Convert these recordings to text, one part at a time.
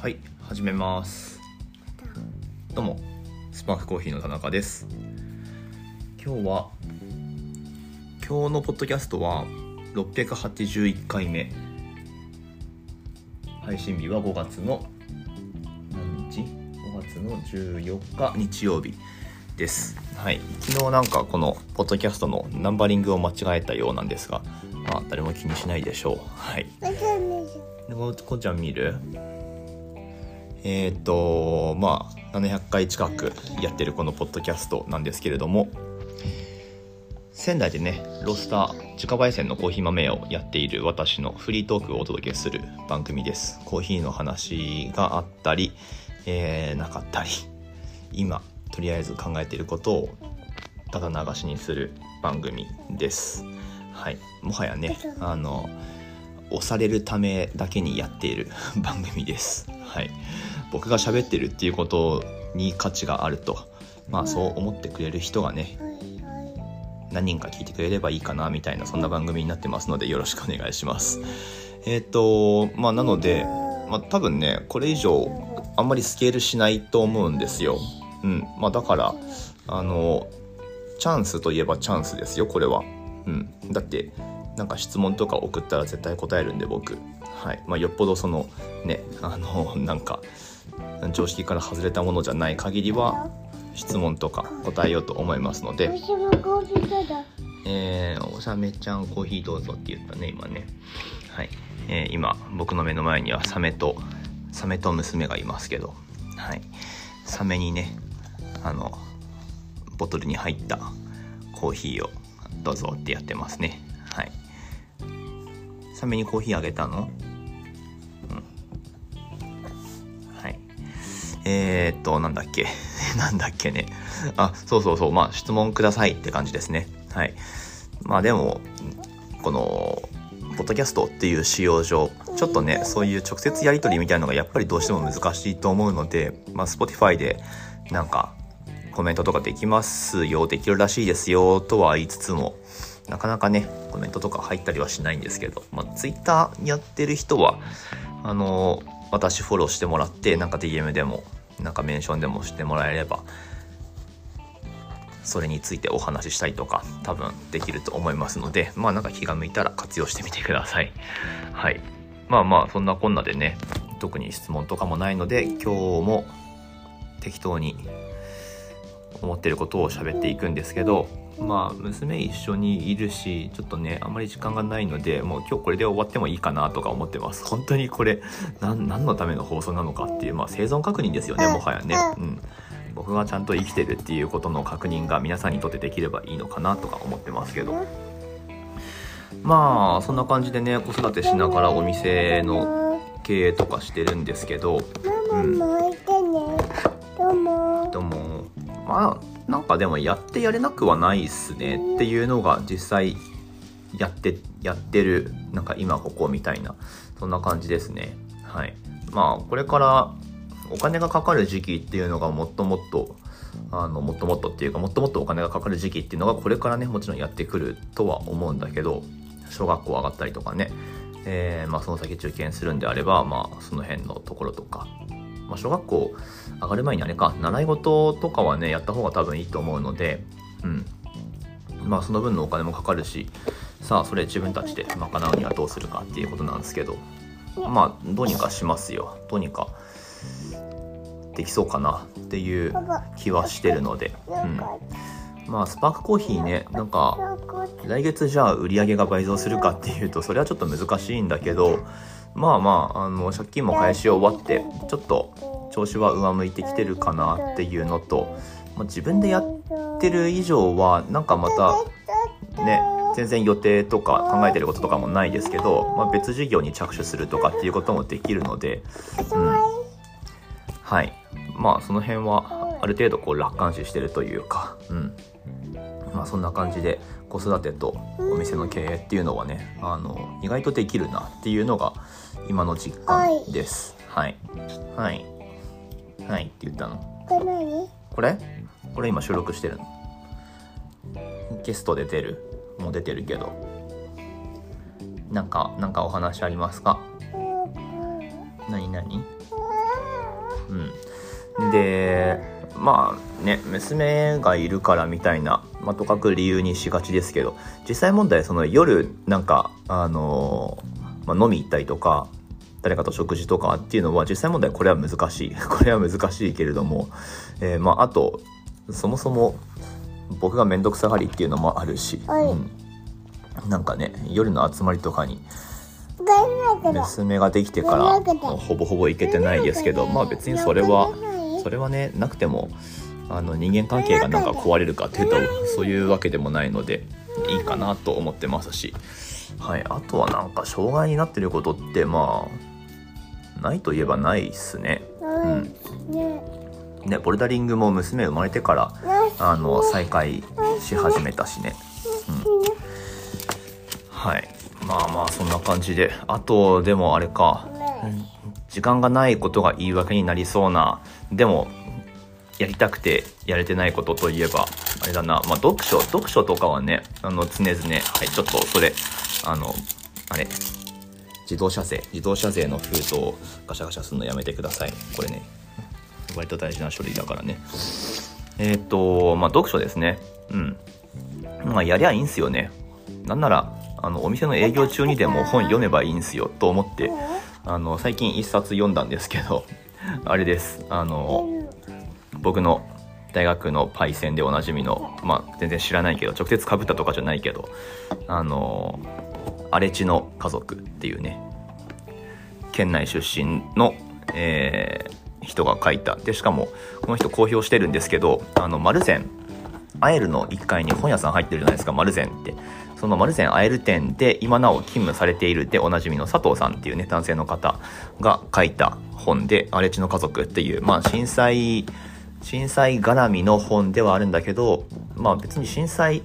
はい始めます。どうもスパークコーヒーの田中です。今日は今日のポッドキャストは681回目。配信日は5月の何日 ?5 月の14日日曜日です。はい昨日なんかこのポッドキャストのナンバリングを間違えたようなんですがまあ誰も気にしないでしょう。はい。こちゃん見る？えっ、とまあ700回近くやってるこのポッドキャストなんですけれども仙台でねロスター自家焙煎のコーヒー豆をやっている私のフリートークをお届けする番組です。コーヒーの話があったり、えー、なかったり今とりあえず考えていることをただ流しにする番組です。はい。もはやねあの押されるためだけにやっている 番組です。はい。僕が喋ってるっていうことに価値があると。まあそう思ってくれる人がね何人か聞いてくれればいいかなみたいなそんな番組になってますのでよろしくお願いします。えっ、ー、とまあなので、まあ、多分ねこれ以上あんまりスケールしないと思うんですよ。うん。まあだからあのチャンスといえばチャンスですよこれは。うん。だってなんか質問とか送ったら絶対答えるんで僕はい。まあ、よっぽどそのねあの なんか常識から外れたものじゃない限りは質問とか答えようと思いますので。えー、おさめちゃんコーヒーどうぞって言ったね今ね。はい、えー、今僕の目の前にはサメとサメと娘がいますけど。はい。サメにねあのボトルに入ったコーヒーをどうぞってやってますね。はい。サメにコーヒーあげたの？えー、っと、なんだっけ？なんだっけね。あ、そうそうそう。まあ、質問くださいって感じですね。はい。まあでも、この、ポッドキャストっていう仕様上、ちょっとね、そういう直接やり取りみたいなのがやっぱりどうしても難しいと思うので、まあ、Spotify でなんかコメントとかできますよ、できるらしいですよ、とは言いつつも、なかなかね、コメントとか入ったりはしないんですけど、まあ、Twitter やってる人は、あの、私フォローしてもらって、なんか DM でもなんかメンションでもしてもらえればそれについてお話ししたりとか多分できると思いますのでまあなんか気が向いたら活用してみてください。はい。まあまあそんなこんなでね特に質問とかもないので今日も適当に思ってることを喋っていくんですけどまあ娘一緒にいるしちょっとねあんまり時間がないのでもう今日これで終わってもいいかなとか思ってます。本当にこれ何のための放送なのかっていうまあ生存確認ですよねもはやね。うん。僕がちゃんと生きてるっていうことの確認が皆さんにとってできればいいのかなとか思ってますけど。まあそんな感じでね子育てしながらお店の経営とかしてるんですけど。うん。どうもまあなんかでもやってやれなくはないっすねっていうのが実際やってやってるなんか今ここみたいなそんな感じですね。はい。まあこれからお金がかかる時期っていうのがもっともっとあのもっともっとっていうかもっともっとお金がかかる時期っていうのがこれからねもちろんやってくるとは思うんだけど小学校上がったりとかね、えー、まあ、その先受験するんであればまあその辺のところとかまあ、小学校上がる前にあれか、習い事とかはね、やった方が多分いいと思うので、うん。まあ、その分のお金もかかるし、さあ、それ自分たちで賄うにはどうするかっていうことなんですけど、まあ、どうにかしますよ。どうにかできそうかなっていう気はしてるので、うん。まあ、スパークコーヒーね、なんか、来月じゃあ売り上げが倍増するかっていうと、それはちょっと難しいんだけど、まあまあ、あの、借金も返し終わって、ちょっと調子は上向いてきてるかなっていうのと、まあ、自分でやってる以上は、なんかまた、ね、全然予定とか考えてることとかもないですけど、まあ、別事業に着手するとかっていうこともできるので、うん。はい。まあ、その辺は、ある程度こう楽観視してるというか、うん。まあ、そんな感じで子育てとお店の経営っていうのはねあの意外とできるなっていうのが今の実感です。はい。はい。はいって言ったの。これこれ？今収録してるの。ゲストで出る。もう出てるけど。なんかなんかお話ありますか？何何？でまあね娘がいるからみたいな、まあ、とかく理由にしがちですけど実際問題その夜なんかあのー、まあ、飲み行ったりとか誰かと食事とかっていうのは実際問題これは難しい。これは難しいけれども、えー、まああとそもそも僕が面倒くさがりっていうのもあるし、うん、なんかね夜の集まりとかに娘ができてからほぼほぼ行けてないですけどまあ別にそれはそれはねなくてもあの人間関係がなんか壊れるかっていうとそういうわけでもないのでいいかなと思ってますし、はい、あとはなんか障害になってることってまあないといえばないっすね。うん。ね、ボルダリングも娘生まれてからあの再開し始めたしね。うん、はい。まあまあそんな感じで。あとでもあれか。時間がないことが言い訳になりそうな。でもやりたくてやれてないことといえばあれだな。まあ読書読書とかはねあの常々はいちょっとそれあのあれ自動車税自動車税の封筒をガシャガシャするのやめてください。これね割と大事な書類だからね。えっ、ー、とまあ読書ですね。うん。まあやりゃいいんすよね。なんならあのお店の営業中にでも本読めばいいんすよと思ってあの最近一冊読んだんですけどあれです。あの僕の大学のパイセンでおなじみのまあ全然知らないけど直接かぶったとかじゃないけどあの荒地の家族っていうね県内出身の、えー、人が書いた。でしかもこの人公表してるんですけどあの丸善アエルの1階に本屋さん入ってるじゃないですか丸善って。その丸善アエル店で今なお勤務されているでおなじみの佐藤さんっていうね男性の方が書いた本で「荒地の家族」っていうまあ震災震災絡みの本ではあるんだけどまあ別に震災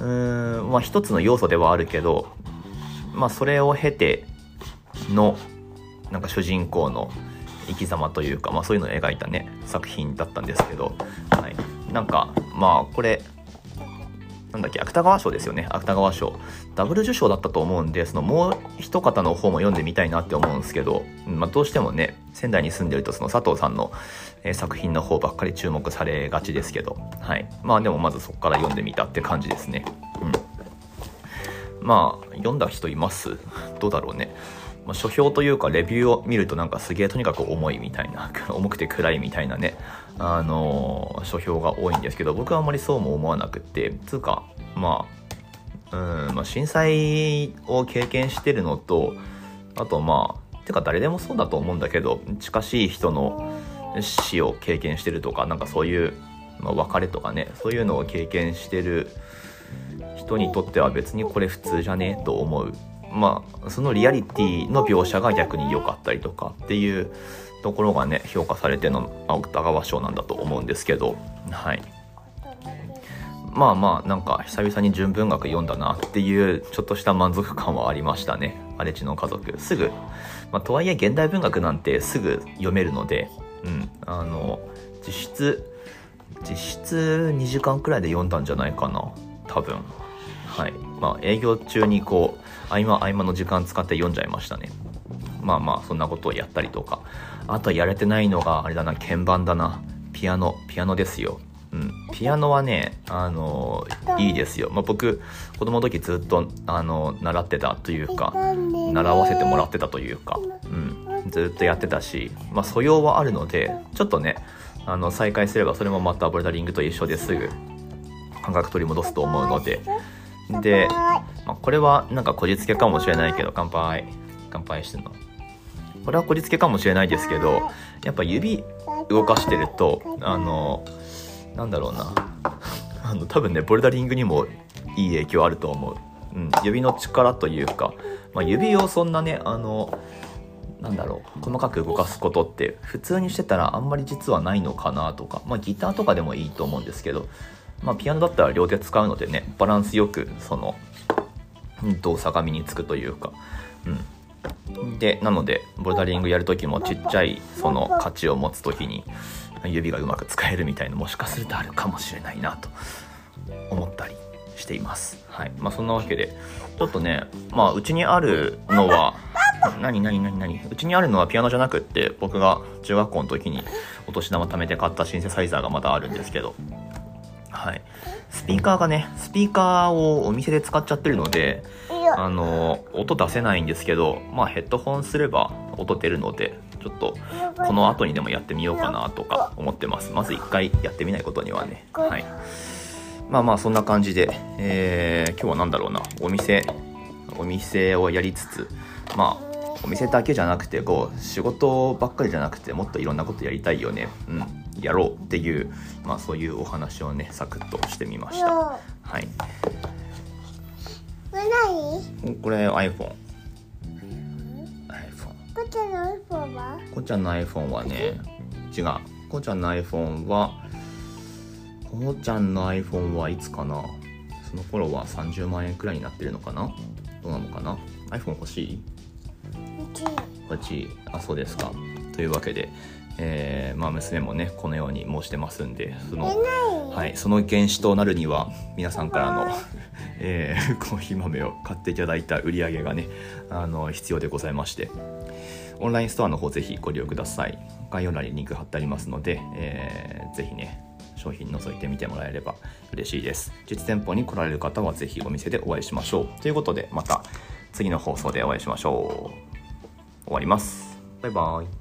うーんまあ一つの要素ではあるけどまあそれを経てのなんか主人公の生き様というか、まあ、そういうのを描いたね作品だったんですけど、はい、なんかまあこれなんだっけ芥川賞ですよね。芥川賞。ダブル受賞だったと思うんでそのもう一方の方も読んでみたいなって思うんですけど、まあ、どうしてもね仙台に住んでるとその佐藤さんの、え、作品の方ばっかり注目されがちですけど。はい。まあでもまずそこから読んでみたって感じですね。うん。まあ読んだ人います？どうだろうね。まあ、書評というかレビューを見るとなんかすげえとにかく重いみたいな 重くて暗いみたいなね。あのー、書評が多いんですけど僕はあんまりそうも思わなくって。つうかまあうん、まあ、震災を経験してるのとあとまあてか誰でもそうだと思うんだけど近しい人の死を経験してるとかなんかそういう、まあ、別れとかねそういうのを経験してる人にとっては別にこれ普通じゃねえと思う。まあ、そのリアリティの描写が逆に良かったりとかっていうところがね評価されての芥川賞なんだと思うんですけど。はい。まあまあなんか久々に純文学読んだなっていうちょっとした満足感はありましたね。荒地の家族。すぐ、まあ、とはいえ現代文学なんてすぐ読めるのでうん。あの実質実質2時間くらいで読んだんじゃないかな。多分。はい。まあ営業中にこう合間合間の時間使って読んじゃいましたね。まあまあそんなことをやったりとか。あとやれてないのがあれだな鍵盤だな。ピアノピアノですよ。うん、ピアノはね、あのいいですよ。まあ、僕、子供の時ずっと、あの習ってたというか、習わせてもらってたというか、うん、ずっとやってたし、まあ、素養はあるので、ちょっとね、あの、再開すれば、それもまたボルダリングと一緒ですぐ、感覚取り戻すと思うので、で、まあ、これはなんかこじつけかもしれないけど、乾杯。乾杯してんの。これはこじつけかもしれないですけど、やっぱ指動かしてると、あの、なんだろうな。あの、多分ね、ボルダリングにもいい影響あると思う。うん、指の力というか、まあ、指をそんなね、あの、なんだろう細かく動かすことって普通にしてたらあんまり実はないのかなとかまあギターとかでもいいと思うんですけどまあ、ピアノだったら両手使うのでねバランスよくその動作が身につくというか、うん、でなのでボルダリングやる時もちっちゃいその価値を持つ時に指がうまく使えるみたいなもしかするとあるかもしれないなと思ったりしています。はい。まあ、そんなわけでちょっとねまあうちにあるのは何何何何？うちにあるのはピアノじゃなくって僕が中学校の時にお年玉貯めて買ったシンセサイザーがまだあるんですけど。はい。スピーカーがねスピーカーをお店で使っちゃってるのであの音出せないんですけどまあヘッドホンすれば音出るのでちょっとこの後にでもやってみようかなとか思ってます。まず一回やってみないことにはね。はい。まあまあそんな感じで、えー、今日は何だろうな。お店お店をやりつつまあお店だけじゃなくてこう仕事ばっかりじゃなくてもっといろんなことやりたいよね。うん。やろうっていうまあそういうお話をねサクッとしてみました。はい。これ何？これ iPhone こっちの iPhone は？こうちゃんの iPhone はね違う。こうちゃんの iPhone はこうちゃんの iPhone はいつかな？その頃は30万円くらいになってるのかな？どうなのかな？iPhone 欲しい？うあそうですか。というわけでえーまあ娘もねこのように申してますんでそのはい、その原資となるには皆さんからの、えーコーヒー豆を買っていただいた売り上げがねあの必要でございましてオンラインストアの方ぜひご利用ください。概要欄にリンク貼ってありますので、えーぜひね商品覗いてみてもらえれば嬉しいです。実店舗に来られる方はぜひお店でお会いしましょう。ということでまた次の放送でお会いしましょう終わります。バイバイ。